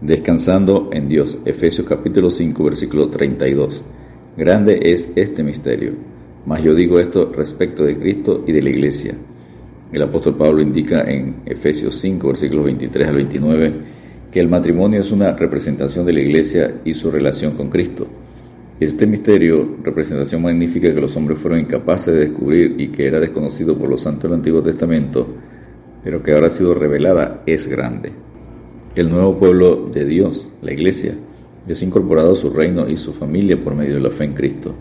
Descansando en Dios. Efesios capítulo 5, versículo 32. Grande es este misterio. Mas yo digo esto respecto de Cristo y de la iglesia. El apóstol Pablo indica en Efesios 5, versículos 23 al 29, que el matrimonio es una representación de la iglesia y su relación con Cristo. Este misterio, representación magnífica que los hombres fueron incapaces de descubrir y que era desconocido por los santos del Antiguo Testamento, pero que ahora ha sido revelada, es grande. El nuevo pueblo de Dios, la iglesia, es incorporado a su reino y su familia por medio de la fe en Cristo.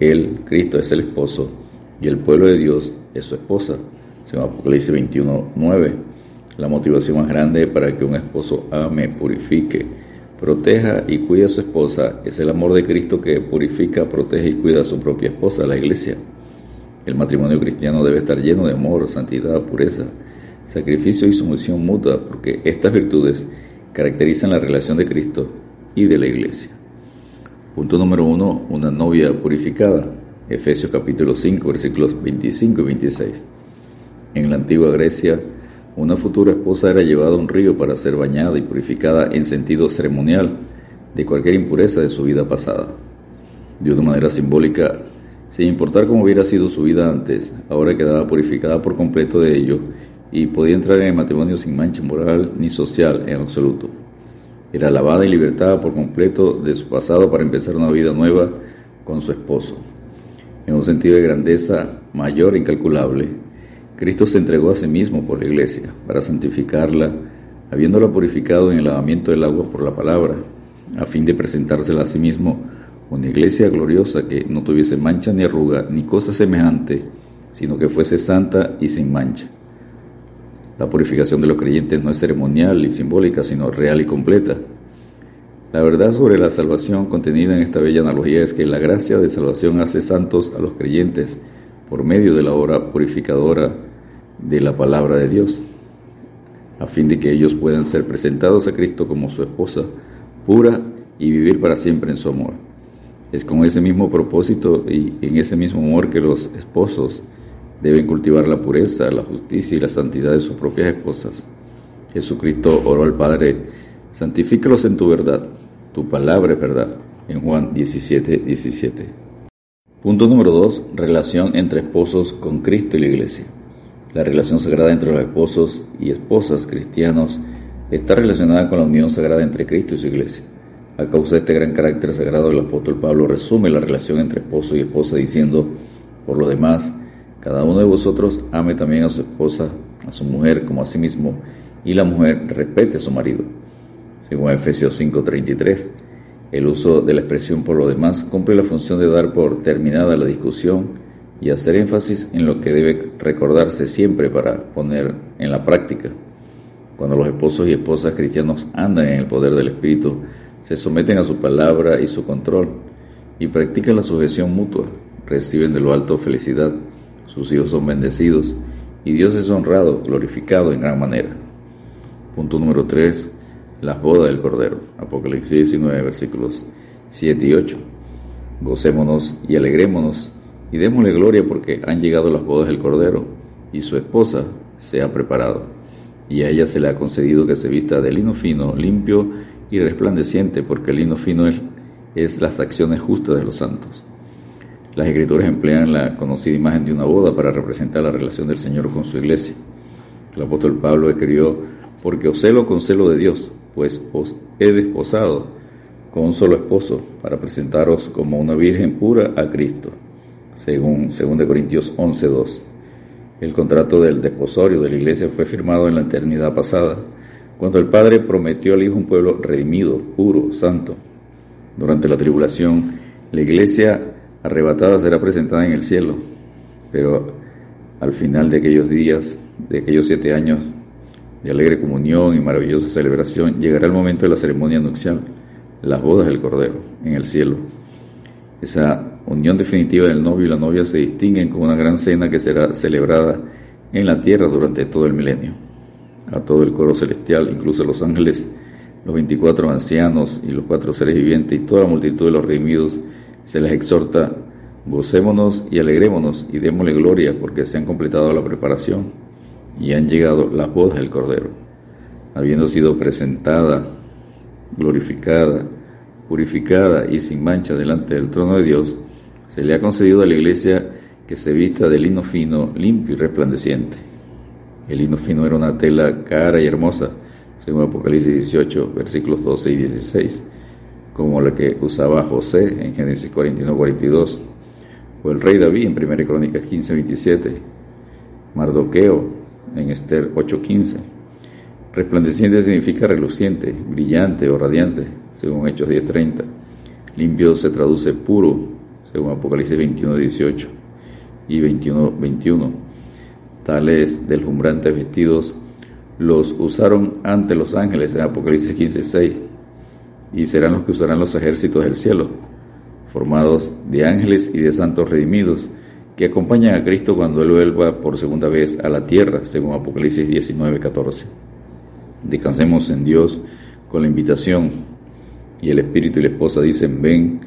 Él, Cristo, es el esposo y el pueblo de Dios es su esposa, según Apocalipsis 21.9. La motivación más grande para que un esposo ame, purifique, proteja y cuide a su esposa es el amor de Cristo que purifica, protege y cuida a su propia esposa, la iglesia. El matrimonio cristiano debe estar lleno de amor, santidad, pureza, sacrificio y sumisión mutua, porque estas virtudes caracterizan la relación de Cristo y de la Iglesia. Punto número uno, una novia purificada. Efesios capítulo 5, versículos 25 y 26. En la antigua Grecia, una futura esposa era llevada a un río para ser bañada y purificada en sentido ceremonial de cualquier impureza de su vida pasada. De una manera simbólica, sin importar cómo hubiera sido su vida antes, ahora quedaba purificada por completo de ello y podía entrar en matrimonio sin mancha moral ni social en absoluto. Era lavada y libertada por completo de su pasado para empezar una vida nueva con su esposo. En un sentido de grandeza mayor e incalculable, Cristo se entregó a sí mismo por la iglesia para santificarla, habiéndola purificado en el lavamiento del agua por la palabra, a fin de presentársela a sí mismo una iglesia gloriosa que no tuviese mancha ni arruga ni cosa semejante, sino que fuese santa y sin mancha. La purificación de los creyentes no es ceremonial y simbólica, sino real y completa. La verdad sobre la salvación contenida en esta bella analogía es que la gracia de salvación hace santos a los creyentes por medio de la obra purificadora de la palabra de Dios, a fin de que ellos puedan ser presentados a Cristo como su esposa pura y vivir para siempre en su amor. Es con ese mismo propósito y en ese mismo amor que los esposos deben cultivar la pureza, la justicia y la santidad de sus propias esposas. Jesucristo oró al Padre, santifícalos en tu verdad, tu palabra es verdad, en Juan 17, 17. Punto número 2. Relación entre esposos con Cristo y la Iglesia. La relación sagrada entre los esposos y esposas cristianos está relacionada con la unión sagrada entre Cristo y su Iglesia. A causa de este gran carácter sagrado, el apóstol Pablo resume la relación entre esposo y esposa diciendo, por lo demás, cada uno de vosotros ame también a su esposa, a su mujer como a sí mismo, y la mujer respete a su marido. Según Efesios 5:33, el uso de la expresión por lo demás cumple la función de dar por terminada la discusión y hacer énfasis en lo que debe recordarse siempre para poner en la práctica. Cuando los esposos y esposas cristianos andan en el poder del Espíritu, se someten a su palabra y su control y practican la sujeción mutua, reciben de lo alto felicidad sus hijos son bendecidos y Dios es honrado, glorificado en gran manera. Punto número 3. Las bodas del Cordero. Apocalipsis 19, versículos 7 y 8. Gocémonos y alegrémonos y démosle gloria porque han llegado las bodas del Cordero y su esposa se ha preparado. Y a ella se le ha concedido que se vista de lino fino, limpio y resplandeciente, porque el lino fino es, es las acciones justas de los santos. Las escrituras emplean la conocida imagen de una boda para representar la relación del Señor con su iglesia. El apóstol Pablo escribió, porque os celo con celo de Dios, pues os he desposado con un solo esposo para presentaros como una virgen pura a Cristo, según 2 Corintios 11.2. El contrato del desposorio de la iglesia fue firmado en la eternidad pasada, cuando el Padre prometió al Hijo un pueblo redimido, puro, santo. Durante la tribulación, la iglesia arrebatada será presentada en el cielo. Pero al final de aquellos días, de aquellos siete años de alegre comunión y maravillosa celebración, llegará el momento de la ceremonia nupcial, las bodas del Cordero, en el cielo. Esa unión definitiva del novio y la novia se distinguen con una gran cena que será celebrada en la tierra durante todo el milenio. A todo el coro celestial, incluso los ángeles, los 24 ancianos y los cuatro seres vivientes y toda la multitud de los redimidos, se les exhorta, gocémonos y alegrémonos y démosle gloria porque se han completado la preparación y han llegado las bodas del Cordero. Habiendo sido presentada glorificada, purificada y sin mancha delante del trono de Dios, se le ha concedido a la iglesia que se vista de lino fino, limpio y resplandeciente. El lino fino era una tela cara y hermosa, según Apocalipsis 18, versículos 12 y 16, como la que usaba José en Génesis 41-42, o el rey David en 1 Crónicas 15-27, Mardoqueo en Esther 8-15. Resplandeciente significa reluciente, brillante o radiante, según Hechos 10.30. Limpio se traduce puro, según Apocalipsis 21.18 y 21.21. Tales deslumbrantes vestidos los usaron ante los ángeles en Apocalipsis 15.6 y serán los que usarán los ejércitos del cielo, formados de ángeles y de santos redimidos, que acompañan a Cristo cuando Él vuelva por segunda vez a la tierra, según Apocalipsis 19.14. Descansemos en Dios con la invitación. Y el Espíritu y la esposa dicen, ven.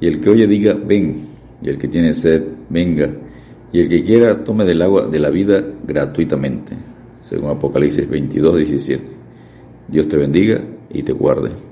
Y el que oye diga, ven. Y el que tiene sed, venga. Y el que quiera, tome del agua de la vida gratuitamente. Según Apocalipsis 22, 17. Dios te bendiga y te guarde.